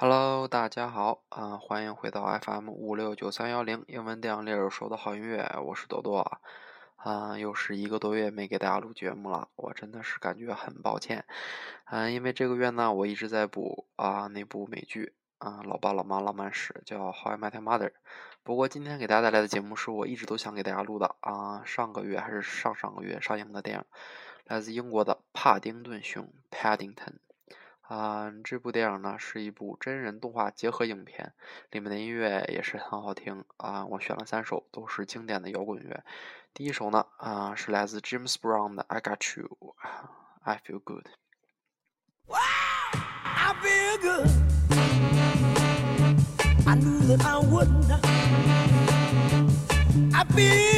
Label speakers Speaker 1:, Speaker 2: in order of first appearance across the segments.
Speaker 1: Hello，大家好啊、欢迎回到 FM 五六九三幺零英文电影猎手说的好音乐，我是多多啊。啊、又是一个多月没给大家录节目了，我真的是感觉很抱歉。嗯、因为这个月呢，我一直在补啊、那部美剧啊、老爸老妈浪漫史》，叫《How I Met Your Mother》。不过今天给大家带来的节目是我一直都想给大家录的啊、上个月还是上上个月上映的电影，来自英国的《帕丁顿熊》（Paddington）。啊、这部电影呢是一部真人动画结合影片，里面的音乐也是很好听啊、我选了三首，都是经典的摇滚乐。第一首呢，啊、是来自 James Brown 的《I Got You》，I Feel Good。
Speaker 2: I feel good. I knew that I wouldn't. I feel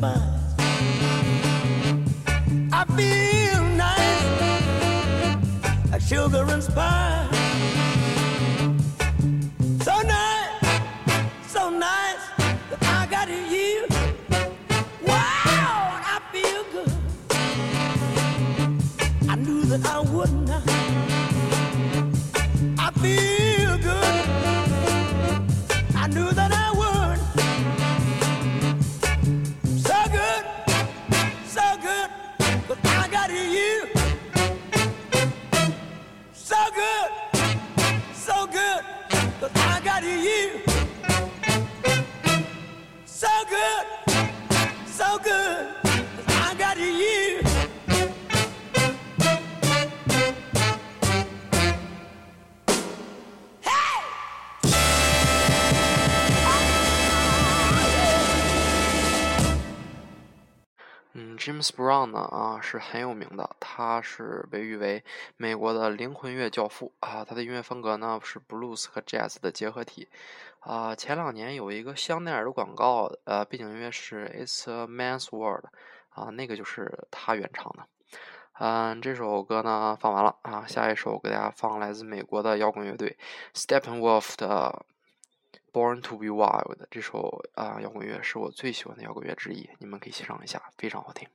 Speaker 2: 吧。
Speaker 1: 嗯，James Brown 呢啊是很有名的，他是被誉为美国的灵魂乐教父啊。他的音乐风格呢是 blues 和 jazz 的结合体啊。前两年有一个香奈儿的广告，呃，背景音乐是 It's a Man's World 啊，那个就是他原唱的。嗯，这首歌呢放完了啊，下一首给大家放来自美国的摇滚乐队 Steppenwolf 的。Born to be Wild 这首啊摇滚乐是我最喜欢的摇滚乐之一，你们可以欣赏一下，非常好听。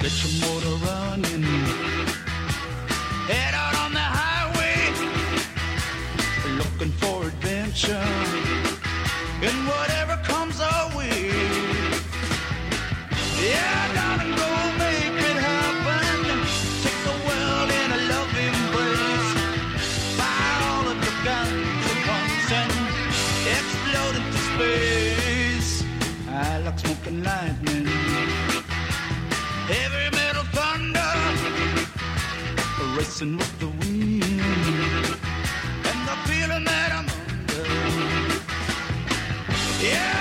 Speaker 3: Get your motor running. Head out on the highway. Looking for adventure. And whatever comes our way. Yeah, darling, go make it happen. Take the world in a love embrace. Fire all of your guns at once and explode into space. I like smoking lightning. Heavy metal thunder Racing with the wind And the feeling that under Yeah,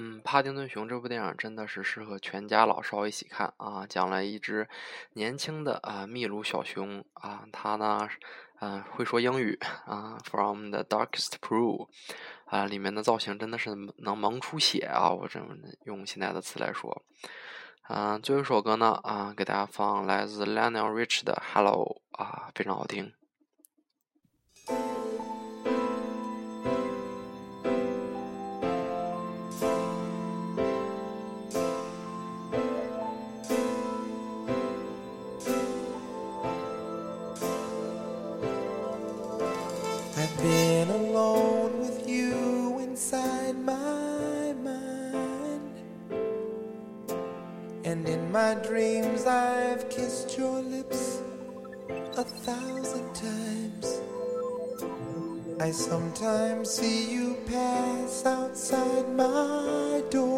Speaker 1: 嗯，《帕丁顿熊》这部电影真的是适合全家老少一起看啊！讲了一只年轻的啊秘鲁小熊啊，它呢，嗯、会说英语啊，From the Darkest Pool 啊，里面的造型真的是能萌出血啊！我这么用现在的词来说，嗯、最后一首歌呢啊，给大家放来自 Lionel Rich 的《Hello》啊，非常好听。
Speaker 4: I've been alone with you inside my mind. And in my dreams, I've kissed your lips a thousand times. I sometimes see you pass outside my door.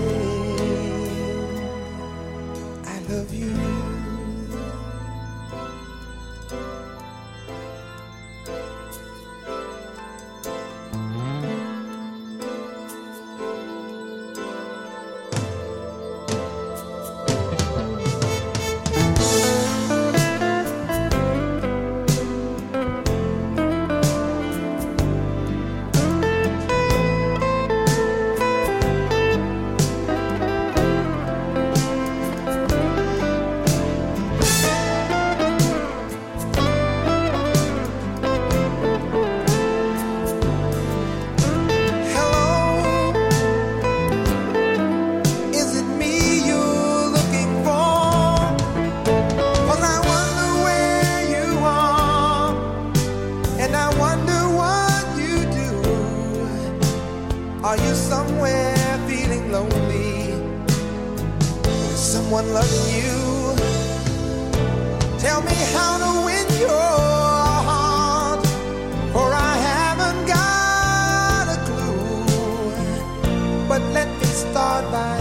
Speaker 4: loving you? Tell me how to win your heart, for I haven't got a clue. But let me start by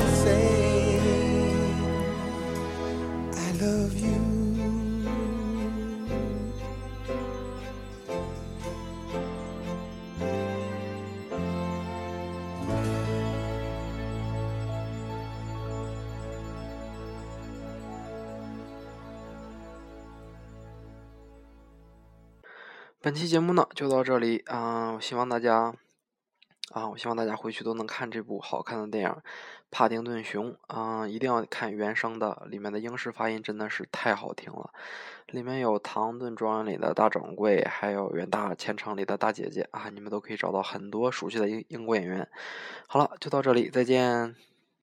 Speaker 1: 本期节目呢就到这里啊、我希望大家啊，我希望大家回去都能看这部好看的电影《帕丁顿熊》啊、一定要看原声的，里面的英式发音真的是太好听了。里面有《唐顿庄园》里的大掌柜，还有《远大前程》里的大姐姐啊，你们都可以找到很多熟悉的英英国演员。好了，就到这里，再见。